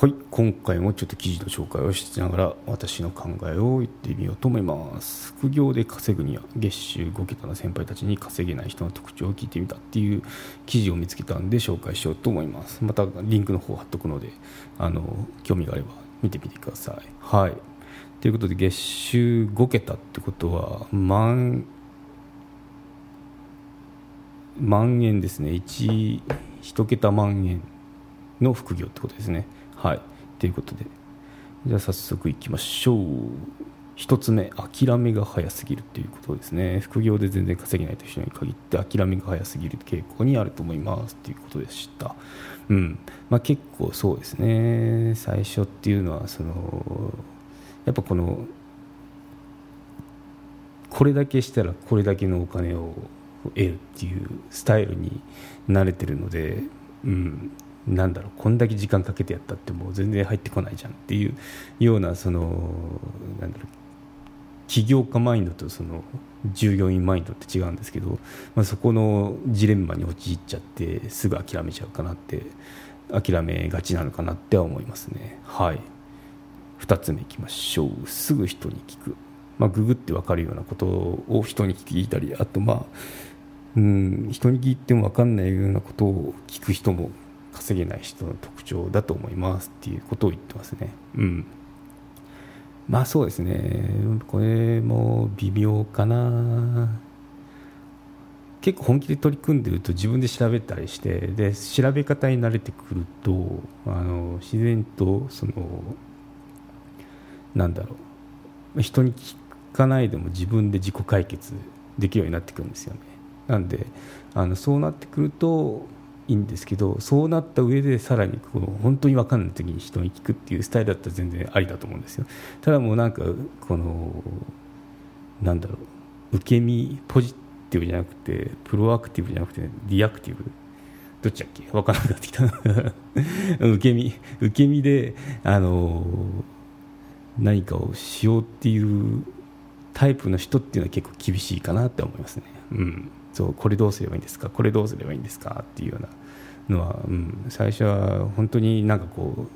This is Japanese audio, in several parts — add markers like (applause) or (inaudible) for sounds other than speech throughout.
はい今回もちょっと記事の紹介をしながら私の考えを言ってみようと思います。副業で稼ぐには月収5桁の先輩たちに稼げない人の特徴を聞いてみたっていう記事を見つけたんで紹介しようと思います。またリンクの方貼っとくのであの興味があれば見てみてください。はい。ということで月収5桁ってことは万万円ですね。1, 1桁万円の副業ってことですね。はい。ということで。じゃあ早速いきましょう。1つ目諦めが早すぎるっていうことですね。副業で全然稼げないという人に限って諦めが早すぎる傾向にあると思います。ということでした。うん。まあ、結構そうですね。最初っていうのはそのやっぱこのこれだけしたらこれだけのお金を得るっていうスタイルに慣れてるので、うん、なんだろうこんだけ時間かけてやったってもう全然入ってこないじゃんっていうようなそのなんだろう起業家マインドとその従業員マインドって違うんですけど、まあ、そこのジレンマに陥っちゃってすぐ諦めちゃうかなって諦めがちなのかなっては思いますね。はい。2つ目いきましょう。すぐ人に聞く、まあ、ググって分かるようなことを人に聞いたりあとまあうん人に聞いても分かんないようなことを聞く人も稼げない人の特徴だと思いますっていうことを言ってますね。うんまあそうですね、これも微妙かな。結構本気で取り組んでると自分で調べたりしてで調べ方に慣れてくるとあの自然とそのなんだろう人に聞かないでも自分で自己解決できるようになってくるんですよね。なんであのそうなってくるといんですけどそうなった上でさらにこの本当に分かんない時に人に聞くっていうスタイルだったら全然ありだと思うんですよ。ただもうなんかこのなんだろう受け身ポジティブじゃなくてプロアクティブじゃなくてリアクティブ？どっちだっけ？分からなくなってきた (laughs) 受け身受け身であの何かをしようっていうタイプの人っていうのは結構厳しいかなって思いますね。うん。そうこれどうすればいいんですか？これどうすればいいんですか？っていうような。のは、うん、最初は本当になんかこう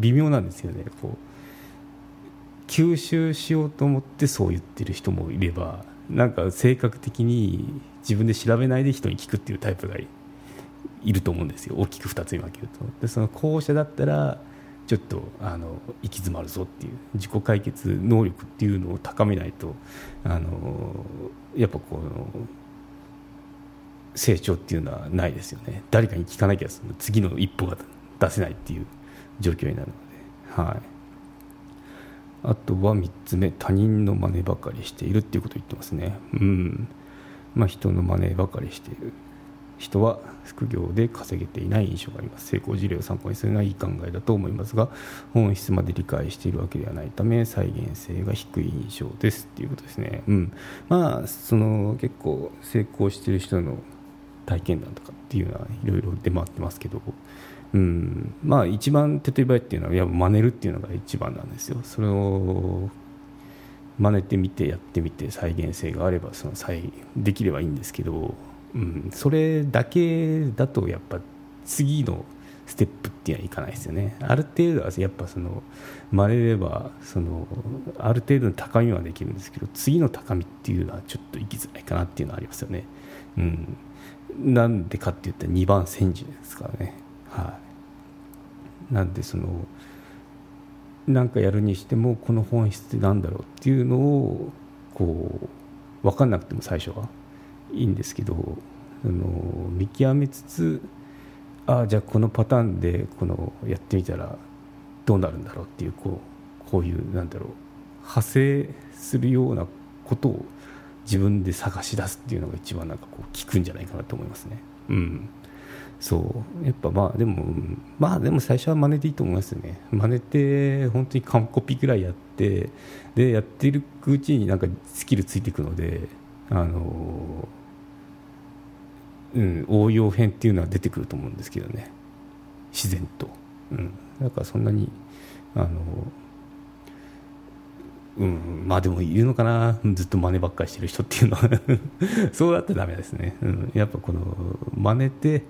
微妙なんですよね。こう吸収しようと思ってそう言ってる人もいればなんか性格的に自分で調べないで人に聞くっていうタイプがいると思うんですよ。大きく2つに分けると。でその後者だったらちょっとあの行き詰まるぞっていう自己解決能力っていうのを高めないとあのやっぱこの成長っていうのはないですよね。誰かに聞かなきゃ次の一歩が出せないっていう状況になるので、はい、あとは3つ目他人の真似ばかりしているっていうことを言ってますね。うん。まあ人の真似ばかりしている。人は副業で稼げていない印象があります。成功事例を参考にするのはいい考えだと思いますが本質まで理解しているわけではないため再現性が低い印象ですっていうことですね。うん。まあその結構成功している人の体験談とかっていうのはいろいろ出回ってますけど、うん、まあ一番手っ取り早いっていうのはやっぱ真似るっていうのが一番なんですよ。それを真似てみてやってみて再現性があればその再できればいいんですけど、うん、それだけだとやっぱ次のステップっていうのはいかないですよね。ある程度はやっぱその真似ればそのある程度の高みはできるんですけど次の高みっていうのはちょっと行きづらいかなっていうのはありますよね、うん、なんでかって言ったら2番煎じですからね。はい。なんでその何かやるにしてもこの本質って何だろうっていうのをこう分かんなくても最初はいいんですけどその見極めつつああじゃあこのパターンでこのやってみたらどうなるんだろうっていうこうこういうなんだろう派生するようなことを自分で探し出すっていうのが一番なんかこう効くんじゃないかなと思いますね。うん。そう。やっぱまあでもまあでも最初は真似でいいと思いますよね。真似て本当に完コピぐらいやってでやっているうちになんかスキルついていくのであのうん応用編っていうのは出てくると思うんですけどね。自然と。うん。だからそんなにあのうん、まあでもいるのかな？ずっと真似ばっかりしてる人っていうのは。(laughs) そうだったらダメですね、うん、やっぱこの真似て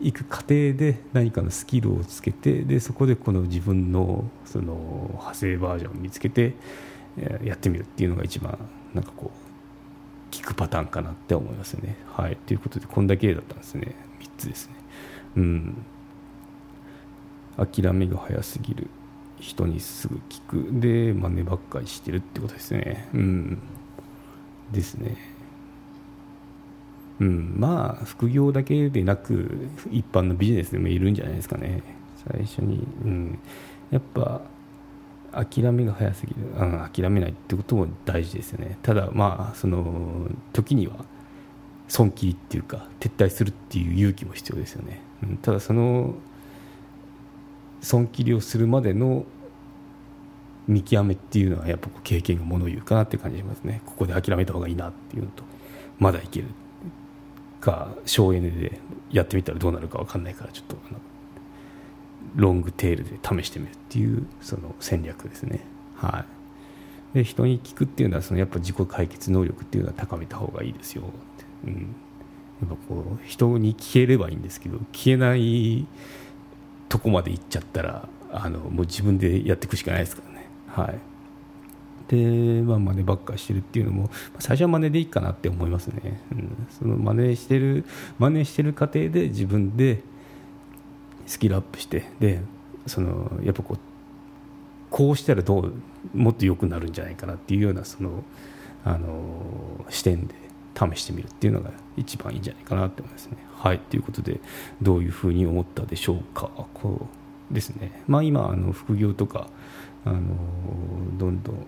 いく過程で何かのスキルをつけてでそこでこの自分のその派生バージョンを見つけてやってみるっていうのが一番なんかこう効くパターンかなって思いますね。はい、ということでこんだけだったんですね。3つですね。うん。諦めが早すぎる。人にすぐ聞く。で真似ばっかりしてるってことですね。うん。ですね。うん。まあ副業だけでなく一般のビジネスでもいるんじゃないですかね。最初に、うん、やっぱ諦めが早すぎる、うん、諦めないってことも大事ですよね。ただまあその時には損切りっていうか撤退するっていう勇気も必要ですよね、うん、ただその損切りをするまでの見極めっていうのはやっぱ経験がものを言うかなって感じしますね。ここで諦めた方がいいなっていうのとまだいけるか省エネでやってみたらどうなるか分かんないからちょっとロングテールで試してみるっていうその戦略ですね。はい。で人に聞くっていうのはそのやっぱ自己解決能力っていうのは高めた方がいいですよって、うん、やっぱこう人に聞ければいいんですけど聞けないとこまで行っちゃったらあのもう自分でやっていくしかないですからね。はい。で、まあ、真似ばっかしてるっていうのも最初は真似でいいかなって思いますね、うん、その真似してる真似してる過程で自分でスキルアップしてでそのやっぱこうこうしたらどうもっと良くなるんじゃないかなっていうようなそのあの視点で試してみるっていうのが一番いいんじゃないかなって思いますね。はい。ということでどういうふうに思ったでしょうか。こうですね。まあ今あの副業とかあのどんどん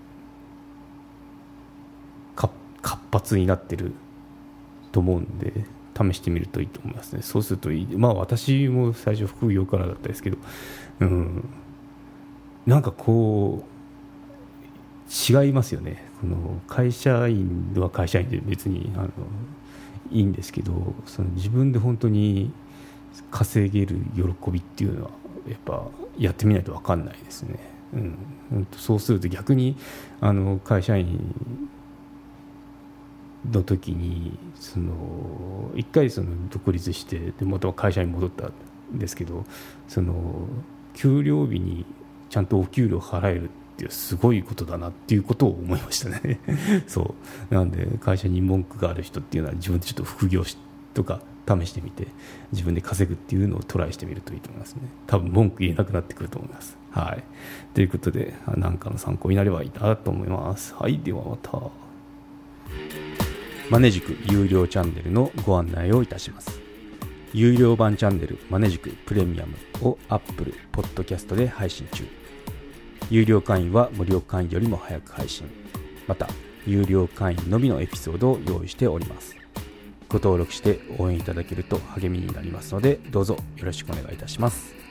活発になってると思うんで試してみるといいと思いますね。そうするといい。まあ私も最初副業からだったですけどうん。なんかこう違いますよね。この会社員は会社員で別にあのいいんですけどその自分で本当に稼げる喜びっていうのはやっぱやってみないと分かんないですね。うん、そうすると逆にあの会社員の時にその一回その独立してでまた会社に戻ったんですけどその給料日にちゃんとお給料払えるっていうすごいことだなっていうことを思いましたね。(laughs) そう。なんで会社に文句がある人っていうのは自分でちょっと副業とか試してみて自分で稼ぐっていうのをトライしてみるといいと思いますね。多分文句言えなくなってくると思います。はい。ということで何かの参考になればいいなと思います。はいではまた。マネジク有料チャンネルのご案内をいたします。有料版チャンネルマネジクプレミアムを Apple Podcast で配信中。有料会員は無料会員よりも早く配信。また有料会員のみのエピソードを用意しております。ご登録して応援いただけると励みになりますのでどうぞよろしくお願いいたします。